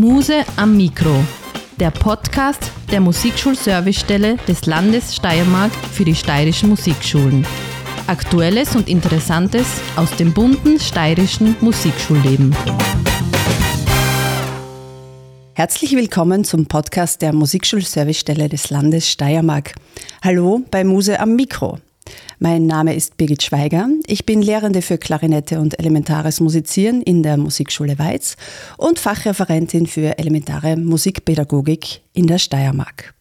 Muse am Mikro, der Podcast der Musikschulservicestelle des Landes Steiermark für die steirischen Musikschulen. Aktuelles und Interessantes aus dem bunten steirischen Musikschulleben. Herzlich willkommen zum Podcast der Musikschulservicestelle des Landes Steiermark. Hallo bei Muse am Mikro. Mein Name ist Birgit Schweiger. Ich bin Lehrende für Klarinette und elementares Musizieren in der Musikschule Weiz und Fachreferentin für elementare Musikpädagogik in der Steiermark.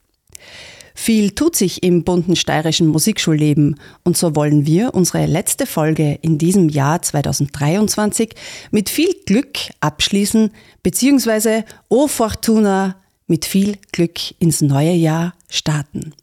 Viel tut sich im bunten steirischen Musikschulleben und so wollen wir unsere letzte Folge in diesem Jahr 2023 mit viel Glück abschließen, beziehungsweise O Fortuna mit viel Glück ins neue Jahr starten.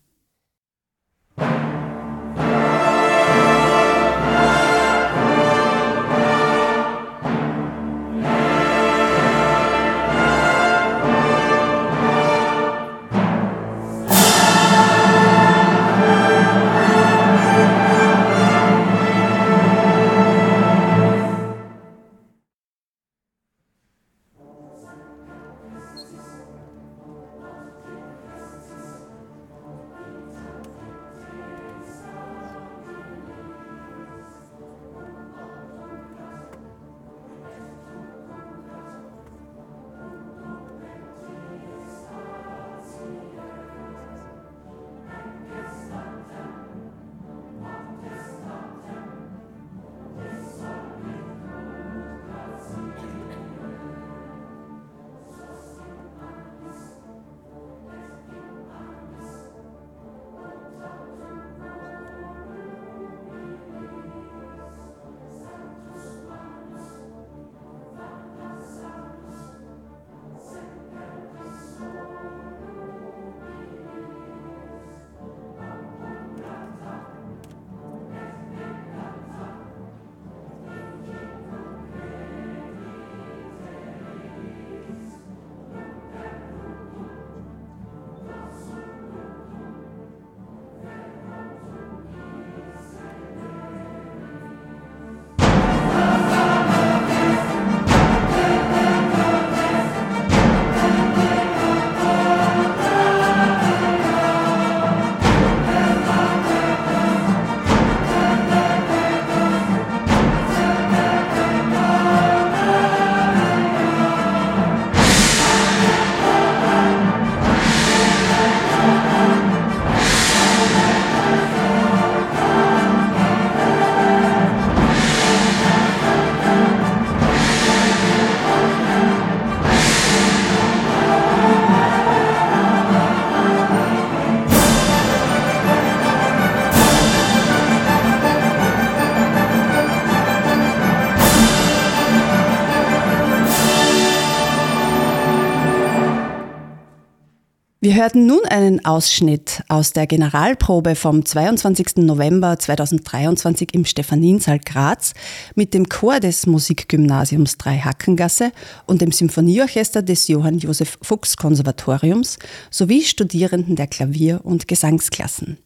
Wir hörten nun einen Ausschnitt aus der Generalprobe vom 22. November 2023 im Stephaniensaal Graz mit dem Chor des Musikgymnasiums Dreihackengasse und dem Symphonieorchester des Johann Josef Fuchs Konservatoriums sowie Studierenden der Klavier- und Gesangsklassen.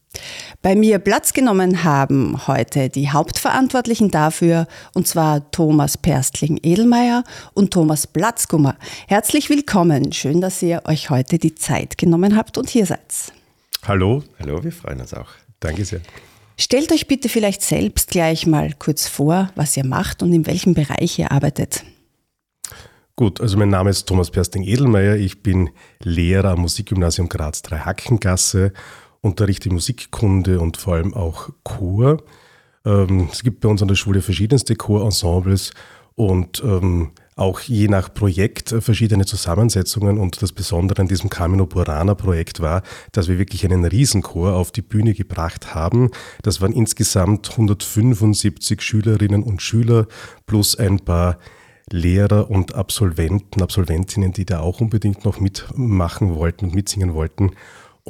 Bei mir Platz genommen haben heute die Hauptverantwortlichen dafür, und zwar Thomas Perstling-Edelmeier und Thomas Platzgummer. Herzlich willkommen. Schön, dass ihr euch heute die Zeit genommen habt und hier seid. Hallo. Hallo, wir freuen uns auch. Danke sehr. Stellt euch bitte vielleicht selbst gleich mal kurz vor, was ihr macht und in welchem Bereich ihr arbeitet. Gut, also mein Name ist Thomas Persting-Edelmeier. Ich bin Lehrer am Musikgymnasium Graz Dreihackengasse unterrichte Musikkunde und vor allem auch Chor. Ähm, es gibt bei uns an der Schule verschiedenste Chorensembles und ähm, auch je nach Projekt verschiedene Zusammensetzungen. Und das Besondere an diesem Camino Burana Projekt war, dass wir wirklich einen Riesenchor auf die Bühne gebracht haben. Das waren insgesamt 175 Schülerinnen und Schüler plus ein paar Lehrer und Absolventen, Absolventinnen, die da auch unbedingt noch mitmachen wollten und mitsingen wollten.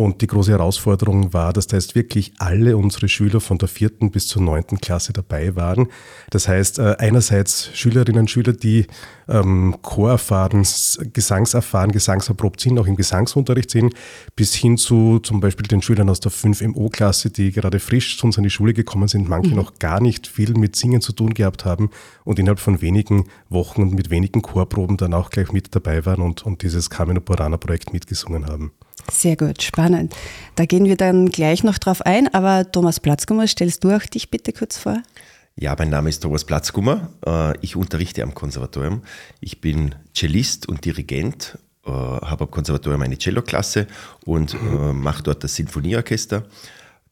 Und die große Herausforderung war, dass da jetzt wirklich alle unsere Schüler von der vierten bis zur neunten Klasse dabei waren. Das heißt, äh, einerseits Schülerinnen und Schüler, die ähm, chorerfahren, gesangserfahren, gesangserprobt sind, auch im Gesangsunterricht sind, bis hin zu zum Beispiel den Schülern aus der 5MO-Klasse, die gerade frisch zu uns an die Schule gekommen sind, manche mhm. noch gar nicht viel mit Singen zu tun gehabt haben und innerhalb von wenigen Wochen und mit wenigen Chorproben dann auch gleich mit dabei waren und, und dieses Camino Purana-Projekt mitgesungen haben. Sehr gut, spannend. Da gehen wir dann gleich noch drauf ein, aber Thomas Platzgummer, stellst du auch dich bitte kurz vor? Ja, mein Name ist Thomas Platzgummer. Äh, ich unterrichte am Konservatorium. Ich bin Cellist und Dirigent, äh, habe am Konservatorium eine Celloklasse und äh, mache dort das Sinfonieorchester.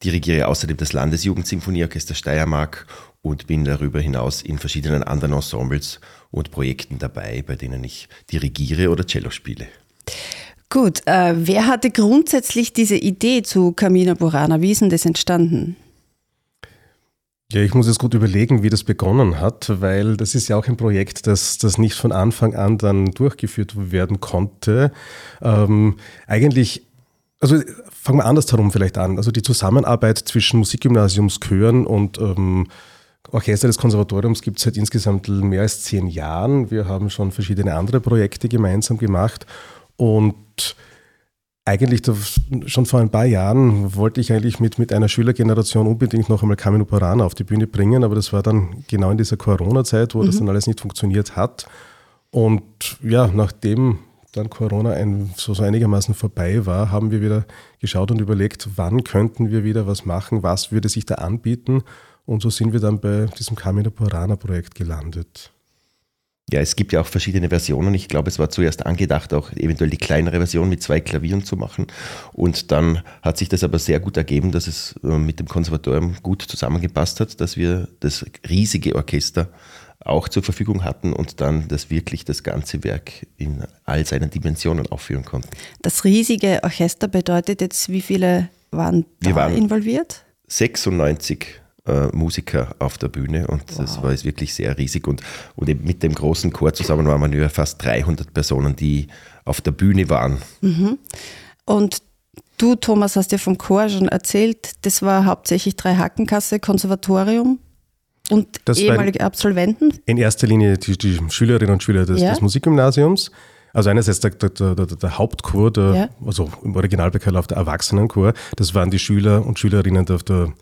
Dirigiere außerdem das Landesjugendsinfonieorchester Steiermark und bin darüber hinaus in verschiedenen anderen Ensembles und Projekten dabei, bei denen ich dirigiere oder Cello spiele. Gut, äh, wer hatte grundsätzlich diese Idee zu Camina Burana? Wie ist denn das entstanden? Ja, ich muss jetzt gut überlegen, wie das begonnen hat, weil das ist ja auch ein Projekt, das, das nicht von Anfang an dann durchgeführt werden konnte. Ähm, eigentlich, also fangen wir andersherum vielleicht an. Also die Zusammenarbeit zwischen Musikgymnasiumschören und ähm, Orchester des Konservatoriums gibt es seit insgesamt mehr als zehn Jahren. Wir haben schon verschiedene andere Projekte gemeinsam gemacht und eigentlich schon vor ein paar Jahren wollte ich eigentlich mit, mit einer Schülergeneration unbedingt noch einmal Camino Parana auf die Bühne bringen, aber das war dann genau in dieser Corona-Zeit, wo mhm. das dann alles nicht funktioniert hat. Und ja, nachdem dann Corona ein, so, so einigermaßen vorbei war, haben wir wieder geschaut und überlegt, wann könnten wir wieder was machen, was würde sich da anbieten. Und so sind wir dann bei diesem Camino Parana Projekt gelandet. Ja, es gibt ja auch verschiedene Versionen. Ich glaube, es war zuerst angedacht, auch eventuell die kleinere Version mit zwei Klavieren zu machen. Und dann hat sich das aber sehr gut ergeben, dass es äh, mit dem Konservatorium gut zusammengepasst hat, dass wir das riesige Orchester auch zur Verfügung hatten und dann das wirklich das ganze Werk in all seinen Dimensionen aufführen konnten. Das riesige Orchester bedeutet jetzt, wie viele waren da waren involviert? 96 äh, Musiker auf der Bühne und wow. das war jetzt wirklich sehr riesig. Und, und mit dem großen Chor zusammen waren wir fast 300 Personen, die auf der Bühne waren. Mhm. Und du, Thomas, hast ja vom Chor schon erzählt, das war hauptsächlich drei Hackenkasse, Konservatorium und das ehemalige Absolventen? In erster Linie die, die, Schülerinnen und Schüler des, ja. des Musikgymnasiums. Also einerseits der, der, der, der Hauptchor, der, ja. also im Originalbekehr auf der Erwachsenenchor, das waren die Schüler und Schülerinnen der, der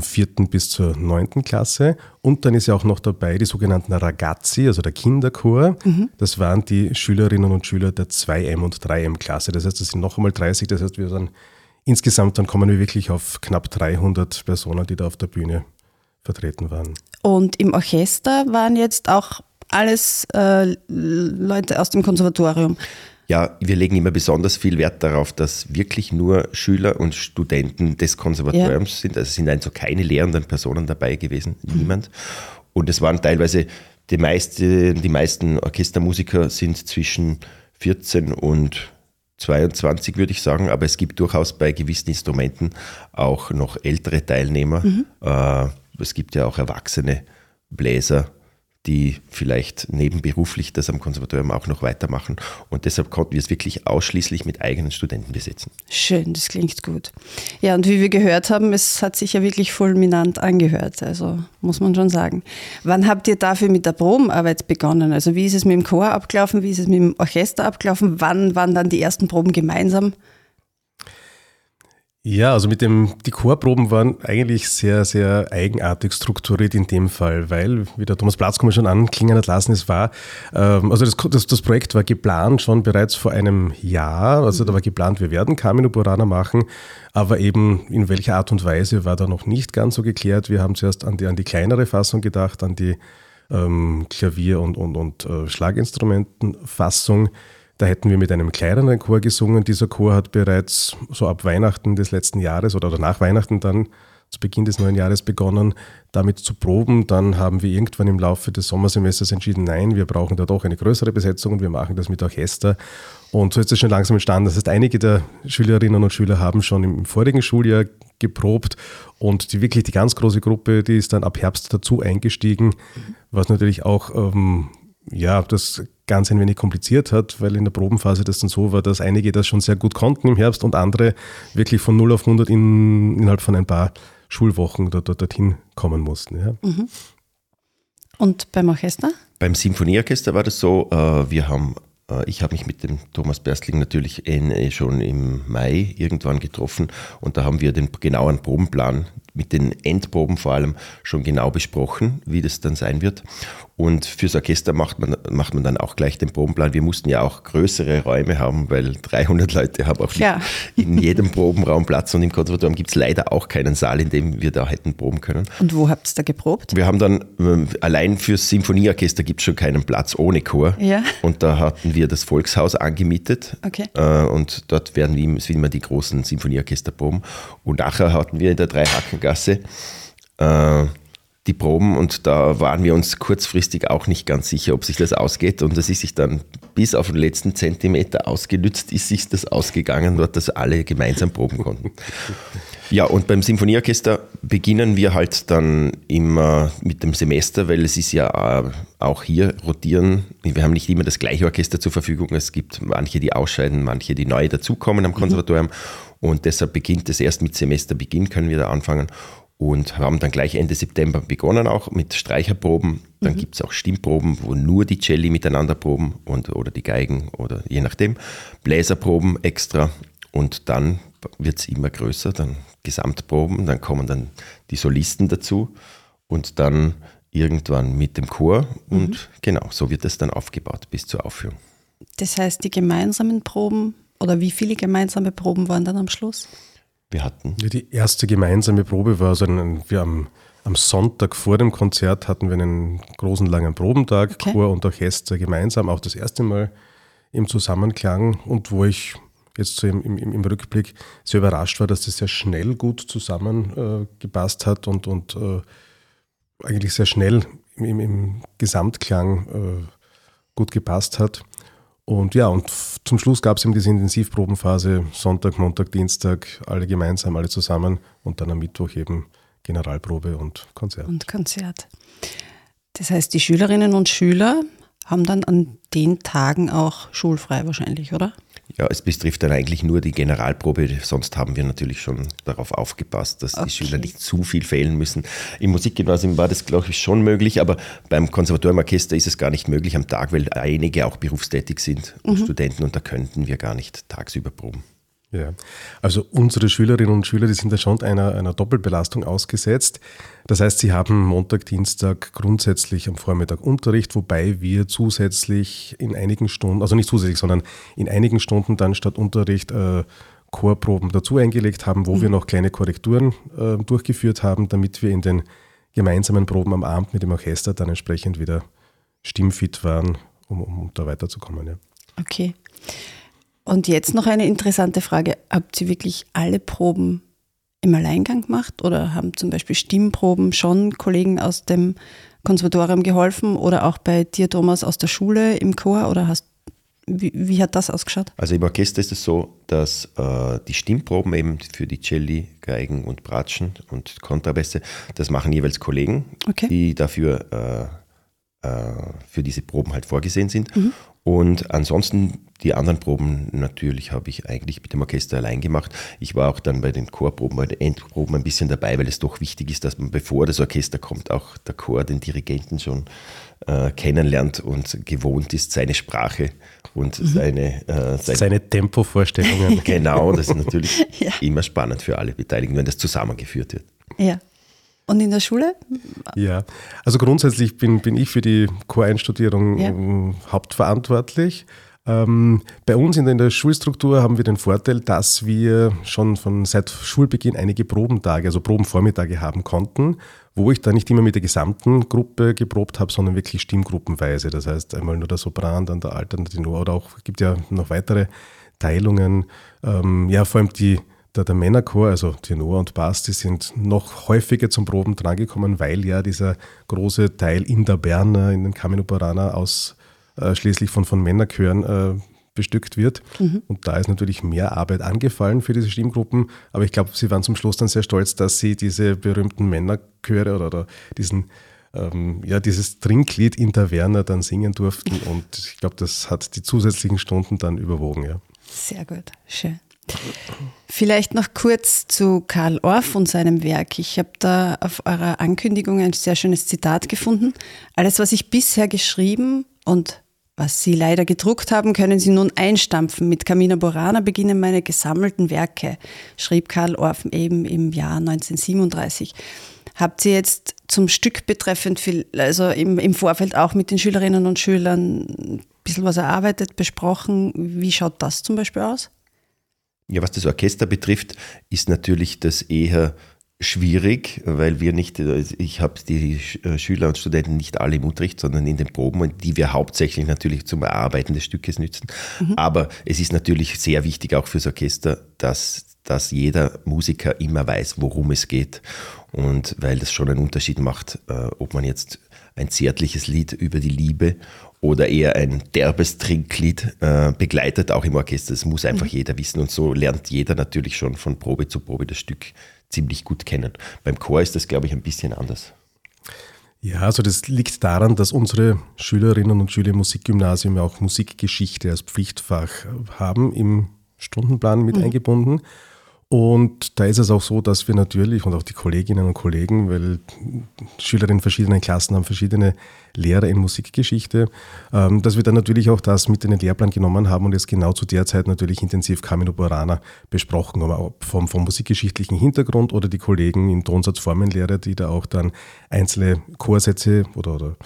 vierten bis zur neunten Klasse. Und dann ist ja auch noch dabei die sogenannten Ragazzi, also der Kinderchor. Mhm. Das waren die Schülerinnen und Schüler der 2M und 3M Klasse. Das heißt, das sind noch einmal 30. Das heißt, wir dann insgesamt dann kommen wir wirklich auf knapp 300 Personen, die da auf der Bühne vertreten waren. Und im Orchester waren jetzt auch alles äh, Leute aus dem Konservatorium. Ja, wir legen immer besonders viel Wert darauf, dass wirklich nur Schüler und Studenten des Konservatoriums ja. sind. Also sind also keine lehrenden Personen dabei gewesen, mhm. niemand. Und es waren teilweise die, meiste, die meisten Orchestermusiker sind zwischen 14 und 22 würde ich sagen, aber es gibt durchaus bei gewissen Instrumenten auch noch ältere Teilnehmer. Mhm. Äh, es gibt ja auch erwachsene Bläser, die vielleicht nebenberuflich das am Konservatorium auch noch weitermachen. Und deshalb konnten wir es wirklich ausschließlich mit eigenen Studenten besetzen. Schön, das klingt gut. Ja, und wie wir gehört haben, es hat sich ja wirklich fulminant angehört. Also muss man schon sagen. Wann habt ihr dafür mit der Probenarbeit begonnen? Also wie ist es mit dem Chor abgelaufen? Wie ist es mit dem Orchester abgelaufen? Wann waren dann die ersten Proben gemeinsam? Ja, also mit dem, die Chorproben waren eigentlich sehr, sehr eigenartig strukturiert in dem Fall, weil, wie der Thomas Platzkummer schon anklingen hat lassen, es war, ähm, also das, das, das, Projekt war geplant schon bereits vor einem Jahr, also da war geplant, wir werden Camino Burana machen, aber eben in welcher Art und Weise war da noch nicht ganz so geklärt. Wir haben zuerst an die, an die kleinere Fassung gedacht, an die ähm, Klavier- und, und, und äh, Schlaginstrumentenfassung. Da hätten wir mit einem kleineren Chor gesungen. Dieser Chor hat bereits so ab Weihnachten des letzten Jahres oder, nach Weihnachten dann zu Beginn des neuen Jahres begonnen, damit zu proben. Dann haben wir irgendwann im Laufe des Sommersemesters entschieden, nein, wir brauchen da doch eine größere Besetzung und wir machen das mit Orchester. Und so ist es schon langsam entstanden. Das heißt, einige der Schülerinnen und Schüler haben schon im vorigen Schuljahr geprobt und die wirklich die ganz große Gruppe, die ist dann ab Herbst dazu eingestiegen, was natürlich auch ähm, ja, das ganz ein wenig kompliziert hat, weil in der Probenphase das dann so war, dass einige das schon sehr gut konnten im Herbst und andere wirklich von 0 auf 100 in, innerhalb von ein paar Schulwochen dort, dort, dorthin kommen mussten. Ja. Mhm. Und beim Orchester? Beim Symphonieorchester war das so, äh, wir haben äh, ich habe mich mit dem Thomas Berstling natürlich äh, schon im Mai irgendwann getroffen und da haben wir den genauen Probenplan mit den Endproben vor allem schon genau besprochen, wie das dann sein wird. Und fürs Orchester macht man, macht man dann auch gleich den Probenplan. Wir mussten ja auch größere Räume haben, weil 300 Leute haben auch ja. in jedem Probenraum Platz. Und im Konservatorium gibt es leider auch keinen Saal, in dem wir da hätten proben können. Und wo habt ihr da geprobt? Wir haben dann, ähm, allein fürs Symphonieorchester gibt es schon keinen Platz ohne Chor. Ja. Und da hatten wir das Volkshaus angemietet. Okay. Äh, und dort werden wie immer die großen Symphonieorchester proben. Und nachher hatten wir in der Dreihackengasse äh, die Proben und da waren wir uns kurzfristig auch nicht ganz sicher, ob sich das ausgeht. Und das ist sich dann bis auf den letzten Zentimeter ausgenützt, ist sich das ausgegangen, dort, dass alle gemeinsam proben konnten. Ja, und beim Symphonieorchester beginnen wir halt dann immer mit dem Semester, weil es ist ja äh, auch hier rotieren. Wir haben nicht immer das gleiche Orchester zur Verfügung. Es gibt manche, die ausscheiden, manche, die neu dazukommen am Konservatorium. Mhm. Und deshalb beginnt es erst mit Semesterbeginn, können wir da anfangen und haben dann gleich Ende September begonnen auch mit Streicherproben. Dann mhm. gibt es auch Stimmproben, wo nur die Celli miteinander proben und, oder die Geigen oder je nachdem. Bläserproben extra und dann wird es immer größer, dann Gesamtproben, dann kommen dann die Solisten dazu und dann irgendwann mit dem Chor und mhm. genau, so wird es dann aufgebaut bis zur Aufführung. Das heißt, die gemeinsamen Proben oder wie viele gemeinsame Proben waren dann am Schluss? wir hatten? Ja, die erste gemeinsame Probe war so ein, wir am, am Sonntag vor dem Konzert hatten wir einen großen langen Probentag, okay. Chor und Orchester gemeinsam, auch das erste Mal im Zusammenklang und wo ich jetzt so im, im, im Rückblick sehr überrascht war, dass das sehr schnell gut zusammengepasst äh, hat und, und äh, eigentlich sehr schnell im, im Gesamtklang äh, gut gepasst hat. Und ja, und zum Schluss gab es eben diese Intensivprobenphase, Sonntag, Montag, Dienstag, alle gemeinsam, alle zusammen und dann am Mittwoch eben Generalprobe und Konzert. Und Konzert. Das heißt, die Schülerinnen und Schüler haben dann an den Tagen auch schulfrei wahrscheinlich, oder? Ja, es betrifft dann eigentlich nur die Generalprobe. Sonst haben wir natürlich schon darauf aufgepasst, dass okay. die Schüler nicht zu viel fehlen müssen. Im Musikgymnasium war das, glaube ich, schon möglich, aber beim Konservatoriumorchester ist es gar nicht möglich am Tag, weil einige auch berufstätig sind, mhm. Studenten, und da könnten wir gar nicht tagsüber proben. Ja, also unsere Schülerinnen und Schüler, die sind da schon einer, einer Doppelbelastung ausgesetzt. Das heißt, sie haben Montag, Dienstag grundsätzlich am Vormittag Unterricht, wobei wir zusätzlich in einigen Stunden, also nicht zusätzlich, sondern in einigen Stunden dann statt Unterricht äh, Chorproben dazu eingelegt haben, wo mhm. wir noch kleine Korrekturen äh, durchgeführt haben, damit wir in den gemeinsamen Proben am Abend mit dem Orchester dann entsprechend wieder stimmfit waren, um, um da weiterzukommen. Ja. Okay. Und jetzt noch eine interessante Frage. Habt ihr wirklich alle Proben im Alleingang gemacht oder haben zum Beispiel Stimmproben schon Kollegen aus dem Konservatorium geholfen oder auch bei dir, Thomas, aus der Schule im Chor oder hast wie, wie, hat das ausgeschaut? Also im Orchester ist es so, dass äh, die Stimmproben eben für die Celli, Geigen und Bratschen und Kontrabässe, das machen jeweils Kollegen, okay. die dafür äh, äh, für diese Proben halt vorgesehen sind. Mhm. Und ansonsten die anderen Proben natürlich habe ich eigentlich mit dem Orchester allein gemacht. Ich war auch dann bei den Chorproben, bei den Endproben ein bisschen dabei, weil es doch wichtig ist, dass man bevor das Orchester kommt, auch der Chor den Dirigenten schon äh, kennenlernt und gewohnt ist, seine Sprache und mhm. seine, äh, seine, seine Tempovorstellungen. genau, das ist natürlich ja. immer spannend für alle Beteiligten, wenn das zusammengeführt wird. Ja. Und in der Schule? Ja, also grundsätzlich bin, bin ich für die Choreinstudierung ja. Ähm, hauptverantwortlich. Ähm, bei uns in der, in der, Schulstruktur haben wir den Vorteil, dass wir schon von seit Schulbeginn einige Probentage, also Probenvormittage haben konnten, wo ich dann nicht immer mit der gesamten Gruppe geprobt habe, sondern wirklich stimmgruppenweise. Das heißt, einmal nur der Sopran, dann der Alt, dann der Tenor oder auch, es gibt ja noch weitere Teilungen. Ähm, ja, vor allem die der, der Männerchor, also Tenor und Bass, die sind noch häufiger zum Proben drangekommen, weil ja dieser große Teil in der Berner, in den Camino Parana ausschließlich äh, von, von Männerchören äh, bestückt wird. Mhm. Und da ist natürlich mehr Arbeit angefallen für diese Stimmgruppen. Aber ich glaube, sie waren zum Schluss dann sehr stolz, dass sie diese berühmten Männerchöre oder, oder diesen ähm, ja, dieses Trinklied in der Werner dann singen durften. Und ich glaube, das hat die zusätzlichen Stunden dann überwogen, ja. Sehr gut, schön. Vielleicht noch kurz zu Karl Orff und seinem Werk. Ich habe da auf eurer Ankündigung ein sehr schönes Zitat gefunden. Alles, was ich bisher geschrieben und was Sie leider gedruckt haben, können Sie nun einstampfen. Mit Camina Borana beginnen meine gesammelten Werke, schrieb Karl Orff eben im Jahr 1937. Habt ihr jetzt zum Stück betreffend, viel, also im, im Vorfeld auch mit den Schülerinnen und Schülern ein bisschen was erarbeitet, besprochen? Wie schaut das zum Beispiel aus? Ja, was das Orchester betrifft, ist natürlich das eher schwierig, weil wir nicht, ich habe die äh, Schüler und Studenten nicht alle im Unterricht, sondern in den Proben, die wir hauptsächlich natürlich zum Erarbeiten des Stückes nützen. Mhm. Aber es ist natürlich sehr wichtig auch fürs Orchester, dass, dass jeder Musiker immer weiß, worum es geht. Und weil das schon einen Unterschied macht, äh, ob man jetzt ein zärtliches Lied über die Liebe oder eher ein derbes Trinklied äh, begleitet, auch im Orchester. Das muss einfach mhm. jeder wissen. Und so lernt jeder natürlich schon von Probe zu Probe das Stück ziemlich gut kennen. Beim Chor ist das, glaube ich, ein bisschen anders. Ja, also das liegt daran, dass unsere Schülerinnen und Schüler im Musikgymnasium ja auch Musikgeschichte als Pflichtfach haben, im Stundenplan mit mhm. eingebunden. Und da ist es auch so, dass wir natürlich und auch die Kolleginnen und Kollegen, weil Schülerinnen in verschiedenen Klassen haben verschiedene Lehrer in Musikgeschichte, ähm, dass wir dann natürlich auch das mit in den Lehrplan genommen haben und jetzt genau zu der Zeit natürlich intensiv Camino Borana besprochen haben, vom, vom musikgeschichtlichen Hintergrund oder die Kollegen in Tonsatzformenlehre, die da auch dann einzelne Chorsätze oder, oder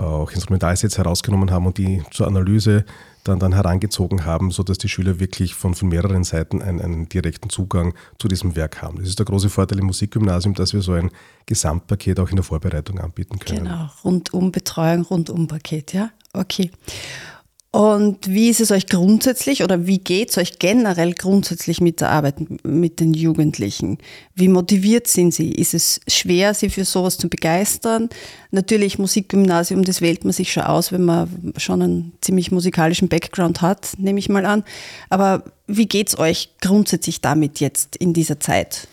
auch Instrumentalsätze herausgenommen haben und die zur Analyse dann, dann herangezogen haben, sodass die Schüler wirklich von, von mehreren Seiten einen, einen direkten Zugang zu diesem Werk haben. Das ist der große Vorteil im Musikgymnasium, dass wir so ein Gesamtpaket auch in der Vorbereitung anbieten können. Genau, rundum Betreuung, rundum Paket, ja. Okay. Und wie ist es euch grundsätzlich oder wie geht es euch generell grundsätzlich mit der Arbeit mit den Jugendlichen? Wie motiviert sind sie? Ist es schwer, sie für sowas zu begeistern? Natürlich Musikgymnasium, das wählt man sich schon aus, wenn man schon einen ziemlich musikalischen Background hat, nehme ich mal an. Aber wie geht es euch grundsätzlich damit jetzt in dieser Zeit?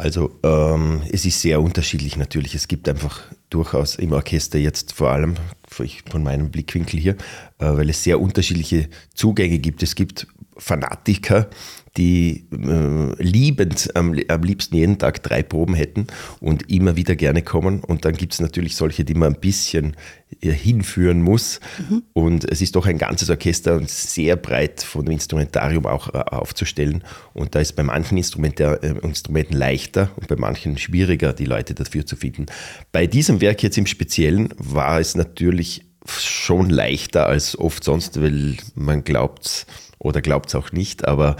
Also ähm, es ist sehr unterschiedlich natürlich. Es gibt einfach durchaus im Orchester jetzt vor allem von meinem Blickwinkel hier, äh, weil es sehr unterschiedliche Zugänge gibt. Es gibt Fanatiker, die äh, liebend am, am, liebsten jeden Tag drei Proben hätten und immer wieder gerne kommen. Und dann gibt es natürlich solche, die man ein bisschen äh, hinführen muss. Mhm. Und es ist doch ein ganzes Orchester und sehr breit von dem Instrumentarium auch äh, aufzustellen. Und da ist bei manchen Instrumenter, äh, Instrumenten leichter und bei manchen schwieriger, die Leute dafür zu finden. Bei diesem Werk jetzt im Speziellen war es natürlich schon leichter als oft sonst, weil man glaubt oder glaubt es auch nicht, aber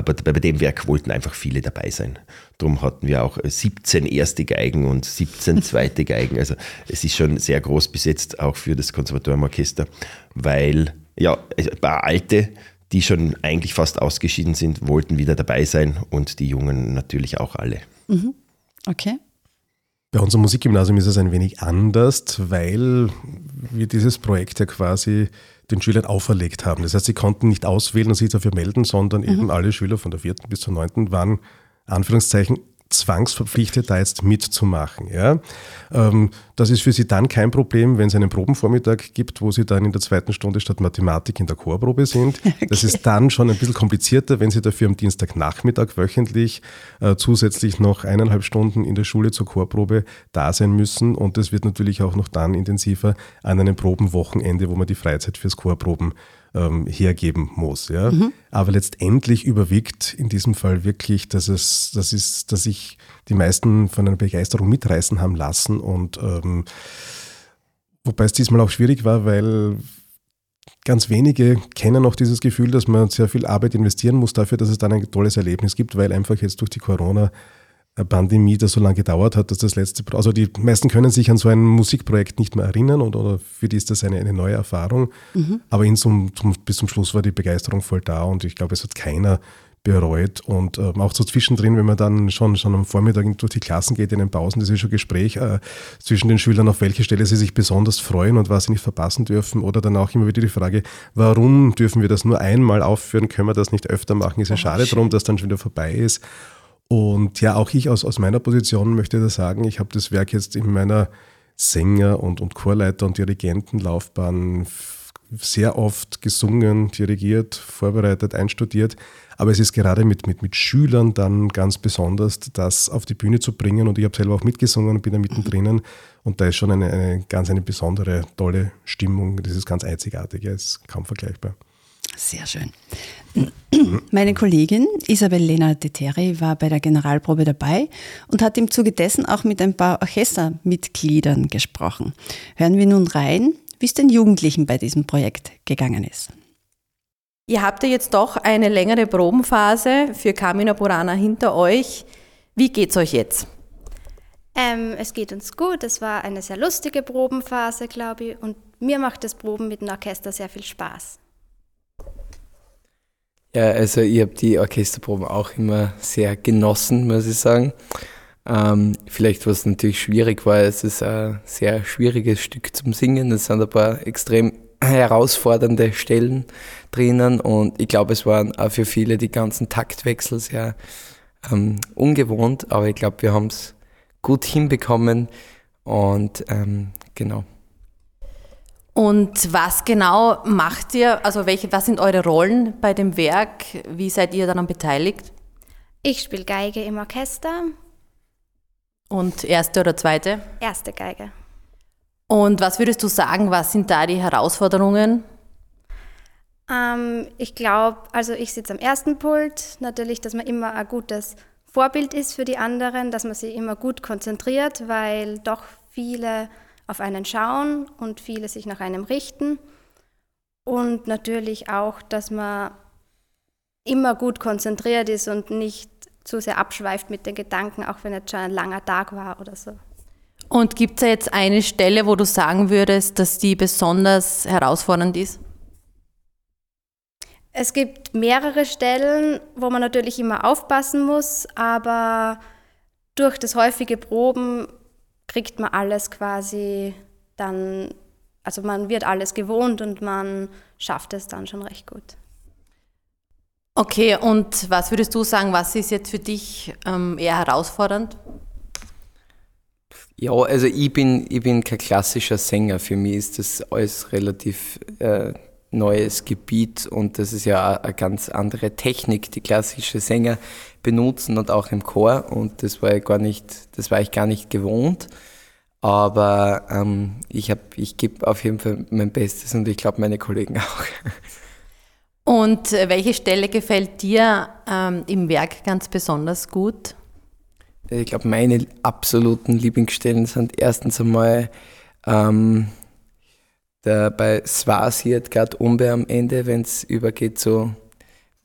aber bei dem Werk wollten einfach viele dabei sein. Darum hatten wir auch 17 erste Geigen und 17 zweite Geigen. Also es ist schon sehr groß besetzt, auch für das Konservatoriumorchester, weil ja, ein paar alte, die schon eigentlich fast ausgeschieden sind, wollten wieder dabei sein und die Jungen natürlich auch alle. Mhm. Okay. Bei unserem Musikgymnasium ist es ein wenig anders, weil wir dieses Projekt ja quasi den Schülern auferlegt haben. Das heißt, sie konnten nicht auswählen und sich dafür melden, sondern mhm. eben alle Schüler von der vierten bis zur neunten waren Anführungszeichen zwangsverpflichtet, da jetzt mitzumachen. Ja? Ähm, das ist für sie dann kein Problem, wenn es einen Probenvormittag gibt, wo sie dann in der zweiten Stunde statt Mathematik in der Chorprobe sind. Okay. Das ist dann schon ein bisschen komplizierter, wenn sie dafür am Dienstagnachmittag wöchentlich äh, zusätzlich noch eineinhalb Stunden in der Schule zur Chorprobe da sein müssen. Und das wird natürlich auch noch dann intensiver an einem Probenwochenende, wo man die Freizeit fürs Chorproben ähm, hergeben muss. Ja? Mhm. Aber letztendlich überwiegt in diesem Fall wirklich, dass es, das ist, dass sich die meisten von einer Begeisterung mitreißen haben lassen und ähm, wobei es diesmal auch schwierig war, weil ganz wenige kennen auch dieses Gefühl, dass man sehr viel Arbeit investieren muss dafür, dass es dann ein tolles Erlebnis gibt, weil einfach jetzt durch die Corona Pandemie das so lange gedauert hat, dass das letzte, also die meisten können sich an so ein Musikprojekt nicht mehr erinnern oder, oder für die ist das eine, eine neue Erfahrung. Mhm. Aber in zum, zum, bis zum Schluss war die Begeisterung voll da und ich glaube, es hat keiner bereut. Und äh, auch so zwischendrin, wenn man dann schon, schon am Vormittag durch die Klassen geht, in den Pausen, das ist schon Gespräch äh, zwischen den Schülern, auf welche Stelle sie sich besonders freuen und was sie nicht verpassen dürfen. Oder dann auch immer wieder die Frage, warum dürfen wir das nur einmal aufführen? Können wir das nicht öfter machen? Ist ja schade drum, dass dann schon wieder vorbei ist. Und ja, auch ich aus, aus meiner Position möchte da sagen, ich habe das Werk jetzt in meiner Sänger- und, und Chorleiter- und Dirigentenlaufbahn sehr oft gesungen, dirigiert, vorbereitet, einstudiert. Aber es ist gerade mit, mit, mit Schülern dann ganz besonders, das auf die Bühne zu bringen. Und ich habe selber auch mitgesungen und bin da mittendrin. Und da ist schon eine, eine ganz eine besondere, tolle Stimmung. Das ist ganz einzigartig, ja, ist kaum vergleichbar. Sehr schön. Meine Kollegin Isabel Lena Deteri war bei der Generalprobe dabei und hat im Zuge dessen auch mit ein paar Orchestermitgliedern gesprochen. Hören wir nun rein, wie es den Jugendlichen bei diesem Projekt gegangen ist. Ihr habt ja jetzt doch eine längere Probenphase für Carmina Burana hinter euch. Wie geht's euch jetzt? Ähm, es geht uns gut. Es war eine sehr lustige Probenphase, glaube ich. Und mir macht das Proben mit dem Orchester sehr viel Spaß. Ja, also ich habe die Orchesterproben auch immer sehr genossen, muss ich sagen. Ähm, vielleicht was natürlich schwierig war, es ist ein sehr schwieriges Stück zum Singen. Es sind ein paar extrem herausfordernde Stellen drinnen und ich glaube, es waren auch für viele die ganzen Taktwechsel sehr ähm, ungewohnt, aber ich glaube, wir haben es gut hinbekommen und ähm, genau. Und was genau macht ihr, also welche, was sind eure Rollen bei dem Werk? Wie seid ihr daran beteiligt? Ich spiele Geige im Orchester. Und erste oder zweite? Erste Geige. Und was würdest du sagen, was sind da die Herausforderungen? Ähm, ich glaube, also ich sitze am ersten Pult, natürlich, dass man immer ein gutes Vorbild ist für die anderen, dass man sich immer gut konzentriert, weil doch viele auf einen schauen und viele sich nach einem richten. Und natürlich auch, dass man immer gut konzentriert ist und nicht zu sehr abschweift mit den Gedanken, auch wenn es schon ein langer Tag war oder so. Und gibt es da jetzt eine Stelle, wo du sagen würdest, dass die besonders herausfordernd ist? Es gibt mehrere Stellen, wo man natürlich immer aufpassen muss, aber durch das häufige Proben kriegt man alles quasi dann, also man wird alles gewohnt und man schafft es dann schon recht gut. Okay, und was würdest du sagen, was ist jetzt für dich ähm, eher herausfordernd? Ja, also ich bin, ich bin kein klassischer Sänger. Für mich ist das alles relativ äh, neues Gebiet und das ist ja eine ganz andere Technik, die klassische Sänger benutzen und auch im Chor und das war ich gar nicht, das war ich gar nicht gewohnt. Aber ähm, ich, hab, ich gebe auf jeden Fall mein Bestes und ich glaube meine Kollegen auch. Und äh, welche Stelle gefällt dir ähm, im Werk ganz besonders gut? Ich glaube, meine absoluten Lieblingsstellen sind erstens einmal ähm, der, bei Swasiert gerade Umbe am Ende, wenn es übergeht so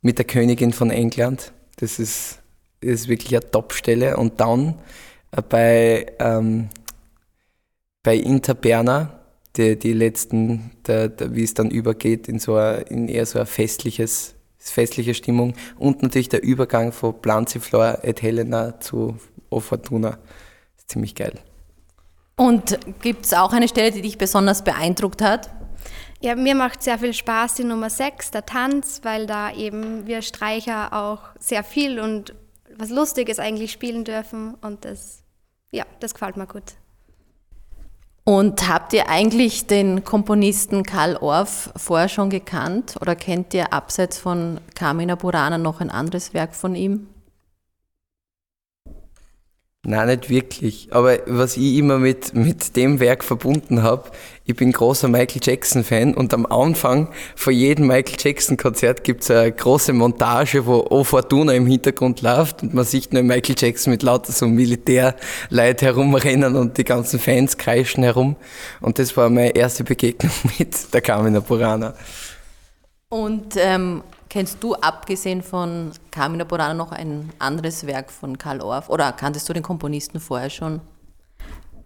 mit der Königin von England. Das ist, ist wirklich eine Top-Stelle. Und dann äh, bei, ähm, bei Interberna, die, die letzten, der, der, wie es dann übergeht in so eine, in eher so eine festliches, festliche Stimmung und natürlich der Übergang von Blanziflor et Helena zu O Fortuna ist ziemlich geil. Und gibt es auch eine Stelle, die dich besonders beeindruckt hat? Ja, mir macht sehr viel Spaß die Nummer 6, der Tanz, weil da eben wir Streicher auch sehr viel und was Lustiges eigentlich spielen dürfen und das, ja, das gefällt mir gut. Und habt ihr eigentlich den Komponisten Karl Orff vorher schon gekannt oder kennt ihr abseits von Carmina Burana noch ein anderes Werk von ihm? Nein, nicht wirklich. Aber was ich immer mit, mit dem Werk verbunden habe, ich bin großer Michael Jackson-Fan und am Anfang von jedem Michael Jackson-Konzert gibt es eine große Montage, wo O Fortuna im Hintergrund läuft und man sieht nur Michael Jackson mit lauter so Militärleute herumrennen und die ganzen Fans kreischen herum. Und das war meine erste Begegnung mit der Carmina Burana. Und ähm, Kennst du abgesehen von Carmina Burana noch ein anderes Werk von Karl Orff oder kanntest du den Komponisten vorher schon?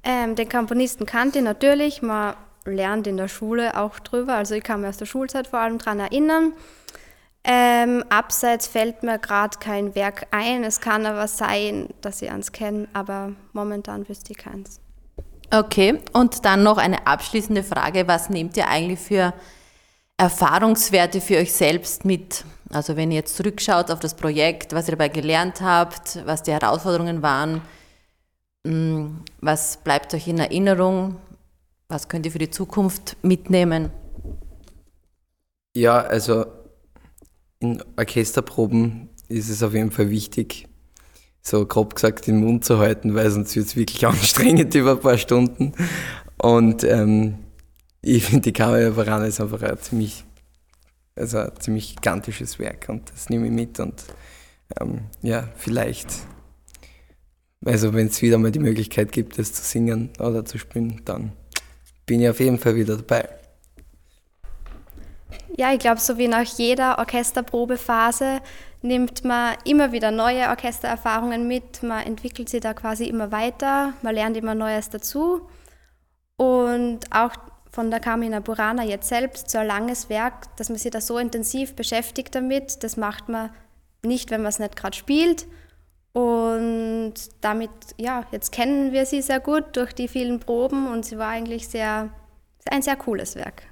Ähm, den Komponisten kannte ich natürlich, man lernt in der Schule auch drüber, also ich kann mich aus der Schulzeit vor allem daran erinnern. Ähm, abseits fällt mir gerade kein Werk ein, es kann aber sein, dass ich eins kenne, aber momentan wüsste ich keins. Okay, und dann noch eine abschließende Frage, was nehmt ihr eigentlich für Erfahrungswerte für euch selbst mit? Also wenn ihr jetzt zurückschaut auf das Projekt, was ihr dabei gelernt habt, was die Herausforderungen waren, mm, was bleibt euch in Erinnerung, was könnt ihr für die Zukunft mitnehmen? Ja, also in Orchesterproben ist es auf jeden Fall wichtig, so grob gesagt den Mund zu halten, weil sonst wird es wirklich anstrengend über ein paar Stunden. Und ähm, ich finde, die Kamera Varane ist einfach ein ziemlich, also ein ziemlich gigantisches Werk und das nehme ich mit und ähm, ja, vielleicht, also wenn es wieder mal die Möglichkeit gibt, das zu singen oder zu spielen, dann bin ich auf jeden Fall wieder dabei. Ja, ich glaube, so wie nach jeder Orchesterprobephase nimmt man immer wieder neue Orchestererfahrungen mit, man entwickelt sich da quasi immer weiter, man lernt immer Neues dazu. Und auch von der Carmina Burana jetzt selbst, so ein langes Werk, dass man sich da so intensiv beschäftigt damit, das macht man nicht, wenn man es nicht gerade spielt. Und damit, ja, jetzt kennen wir sie sehr gut durch die vielen Proben und sie war eigentlich sehr, ein sehr cooles Werk.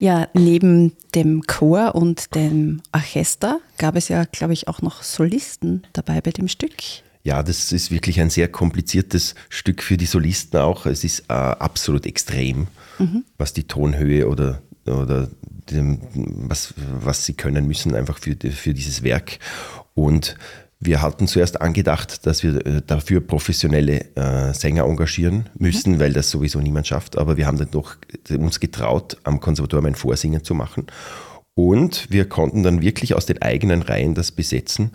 Ja, neben dem Chor und dem Orchester gab es ja, glaube ich, auch noch Solisten dabei bei dem Stück. Ja, das ist wirklich ein sehr kompliziertes Stück für die Solisten auch. Es ist äh, absolut extrem, mhm. was die Tonhöhe oder, oder dem, was, was sie können müssen einfach für, für dieses Werk. Und wir hatten zuerst angedacht, dass wir äh, dafür professionelle äh, Sänger engagieren müssen, mhm. weil das sowieso niemand schafft. Aber wir haben dann doch uns getraut, am Konservatorium ein Vorsingen zu machen. Und wir konnten dann wirklich aus den eigenen Reihen das besetzen.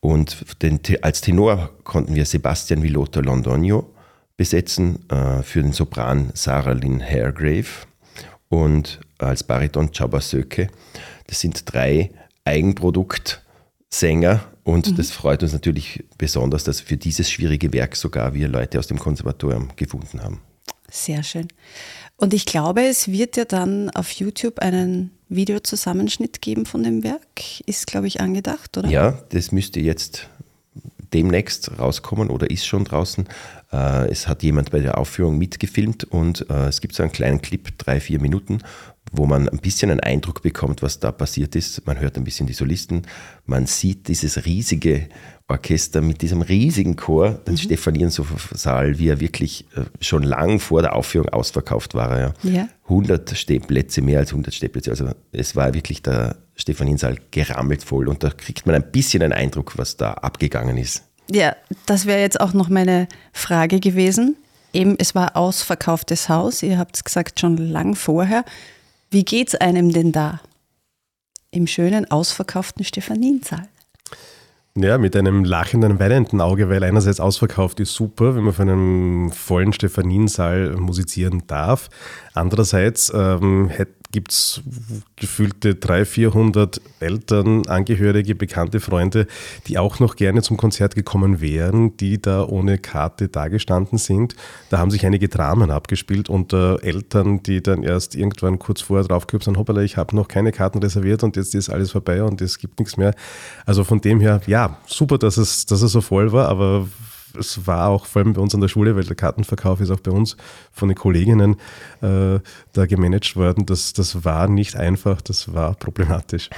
Und den, als Tenor konnten wir Sebastian Villotto Londonio besetzen, äh, für den Sopran Sarah Lynn Hairgrave und als Bariton Csaba Söke. Das sind drei Eigenproduktsänger und mhm. das freut uns natürlich besonders, dass für dieses schwierige Werk sogar wir Leute aus dem Konservatorium gefunden haben. Sehr schön. Und ich glaube, es wird ja dann auf YouTube einen Videozusammenschnitt geben von dem Werk. Ist, glaube ich, angedacht, oder? Ja, das müsste jetzt demnächst rauskommen oder ist schon draußen. Äh, es hat jemand bei der Aufführung mitgefilmt und äh, es gibt so einen kleinen Clip, drei, vier Minuten, wo man ein bisschen einen Eindruck bekommt, was da passiert ist. Man hört ein bisschen die Solisten, man sieht dieses riesige Orchester mit diesem riesigen Chor, den mhm. Stephanien-Saal, wie er wirklich äh, schon lang vor der Aufführung ausverkauft war. Ja. ja. 100 Stehplätze, mehr als 100 Stehplätze. Also es war wirklich der Stephanien-Saal gerammelt voll und da kriegt man ein bisschen einen Eindruck, was da abgegangen ist. Ja, das wäre jetzt auch noch meine Frage gewesen. Eben, es war ausverkauftes Haus, ihr habt es gesagt schon lang vorher. Wie geht es einem denn da? Im schönen, ausverkauften Stephaniensaal? Ja, mit einem lachenden, weinenden Auge, weil einerseits ausverkauft ist super, wenn man von einem vollen Stephaniensaal musizieren darf. Andererseits ähm, gibt es gefühlte 300, 400 Eltern, Angehörige, bekannte Freunde, die auch noch gerne zum Konzert gekommen wären, die da ohne Karte dagestanden sind. Da haben sich einige Dramen abgespielt unter Eltern, die dann erst irgendwann kurz vorher draufgekommen sind, hoppala, ich habe noch keine Karten reserviert und jetzt ist alles vorbei und es gibt nichts mehr. Also von dem her, ja, super, dass es, dass es so voll war, aber es war auch vor allem bei uns an der Schule, weil der Kartenverkauf ist auch bei uns von den Kolleginnen äh, da gemanagt worden. Das, das war nicht einfach, das war problematisch.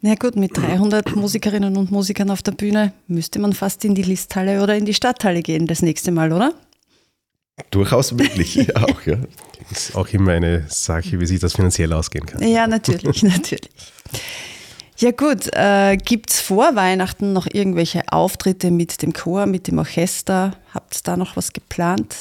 Na gut, mit 300 Musikerinnen und Musikern auf der Bühne müsste man fast in die Listhalle oder in die Stadthalle gehen das nächste Mal, oder? Durchaus möglich, auch, ja. Ist auch immer eine Sache, wie sich das finanziell ausgehen kann. Ja, natürlich, natürlich. Ja gut, äh, gibt es vor Weihnachten noch irgendwelche Auftritte mit dem Chor, mit dem Orchester? Habt ihr da noch was geplant?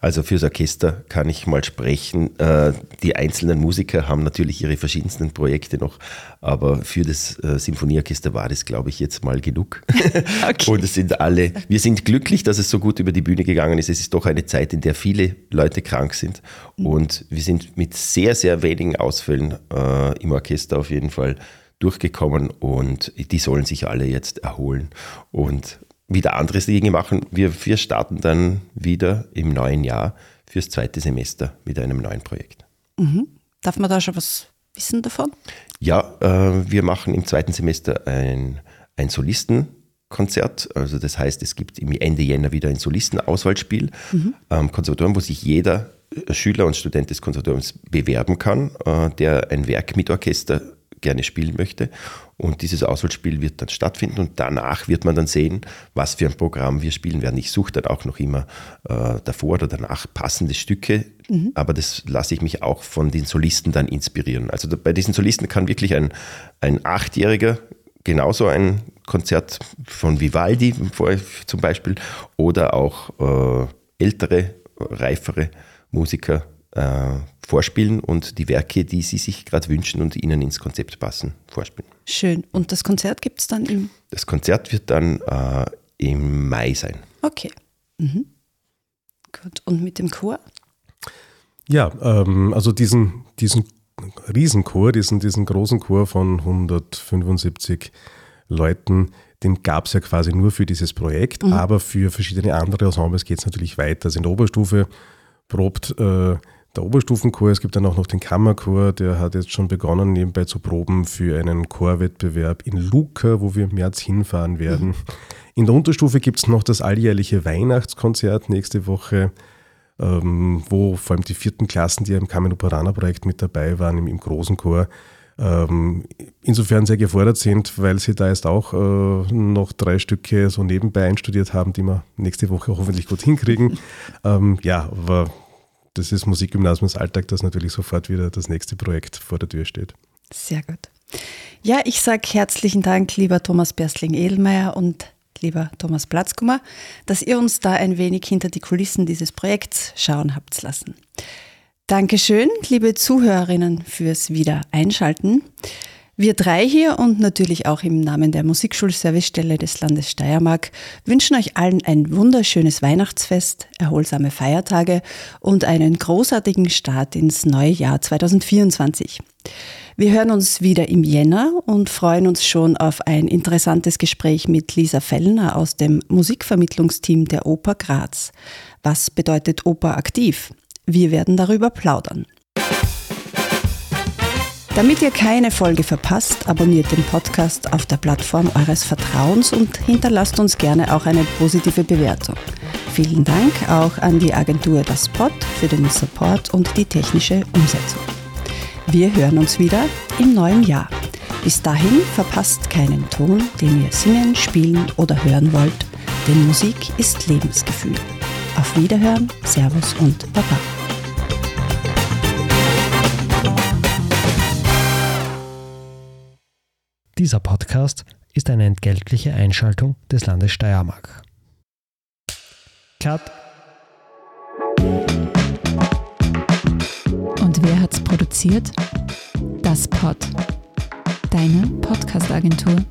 Also fürs Orchester kann ich mal sprechen. Äh, die einzelnen Musiker haben natürlich ihre verschiedensten Projekte noch, aber für das äh, Sinfonieorchester war das, glaube ich, jetzt mal genug. okay. Und es sind alle, wir sind glücklich, dass es so gut über die Bühne gegangen ist. Es ist doch eine Zeit, in der viele Leute krank sind. Mhm. Und wir sind mit sehr, sehr wenigen Ausfällen äh, im Orchester auf jeden Fall durchgekommen und die sollen sich alle jetzt erholen und wieder andere Dinge machen. Wir, wir starten dann wieder im neuen Jahr fürs zweite Semester mit einem neuen Projekt. Mhm. Darf man da schon was wissen davon? Ja, äh, wir machen im zweiten Semester ein, ein Solistenkonzert. Also das heißt, es gibt im Ende Jänner wieder ein Solistenauswahlspiel mhm. am Konservatorium, wo sich jeder Schüler und Student des Konservatoriums bewerben kann, äh, der ein Werk mit Orchester gerne spielen möchte. Und dieses Auswahlspiel wird dann stattfinden und danach wird man dann sehen, was für ein Programm wir spielen werden. Ich suche dann auch noch immer äh, davor oder danach passende Stücke, mhm. aber das lasse ich mich auch von den Solisten dann inspirieren. Also bei diesen Solisten kann wirklich ein, ein Achtjähriger genauso ein Konzert von Vivaldi zum Beispiel oder auch äh, ältere, reifere Musiker äh, vorspielen und die Werke, die sie sich gerade wünschen und ihnen ins Konzept passen, vorspielen. Schön. Und das Konzert gibt es dann im? Das Konzert wird dann äh, im Mai sein. Okay. Mhm. Gut. Und mit dem Chor? Ja, ähm, also diesen, diesen Riesenchor, diesen, diesen großen Chor von 175 Leuten, den gab es ja quasi nur für dieses Projekt, mhm. aber für verschiedene andere Ensembles geht es natürlich weiter. Also in der Oberstufe probt äh, der Oberstufenchor, es gibt dann auch noch den Kammerchor, der hat jetzt schon begonnen, nebenbei zu proben für einen Chorwettbewerb in Lucca, wo wir im März hinfahren werden. Mhm. In der Unterstufe gibt es noch das alljährliche Weihnachtskonzert nächste Woche ähm, wo vor allem die vierten Klassen, die ja im Carmen Operaner-Projekt mit dabei waren, im, im großen Chor, ähm, insofern sehr gefordert sind, weil sie da jetzt auch äh, noch drei Stücke so nebenbei einstudiert haben, die wir nächste Woche hoffentlich gut hinkriegen. ähm, ja, aber das ist Musikgymnasiumsalltag, dass natürlich sofort wieder das nächste Projekt vor der Tür steht. Sehr gut. Ja, ich sage herzlichen Dank, lieber Thomas Berstling-Edelmeier und lieber Thomas Platzkummer, dass ihr uns da ein wenig hinter die Kulissen dieses Projekts schauen habt lassen. Dankeschön, liebe Zuhörerinnen, fürs Wiedereinschalten. Wir drei hier und natürlich auch im Namen der Musikschulservicestelle des Landes Steiermark wünschen euch allen ein wunderschönes Weihnachtsfest, erholsame Feiertage und einen großartigen Start ins neue Jahr 2024. Wir hören uns wieder im Jänner und freuen uns schon auf ein interessantes Gespräch mit Lisa Fellner aus dem Musikvermittlungsteam der Oper Graz. Was bedeutet Oper aktiv? Wir werden darüber plaudern. Damit ihr keine Folge verpasst, abonniert den Podcast auf der Plattform eures Vertrauens und hinterlasst uns gerne auch eine positive Bewertung. Vielen Dank auch an die Agentur Das Pod für den Support und die technische Umsetzung. Wir hören uns wieder im neuen Jahr. Bis dahin verpasst keinen Ton, den ihr singen, spielen oder hören wollt, denn Musik ist Lebensgefühl. Auf Wiederhören, Servus und Baba. Dieser Podcast ist eine entgeltliche Einschaltung des Landes Steiermark. Cut. Wer hat's produziert? Das Pod. Deine Podcast-Agentur.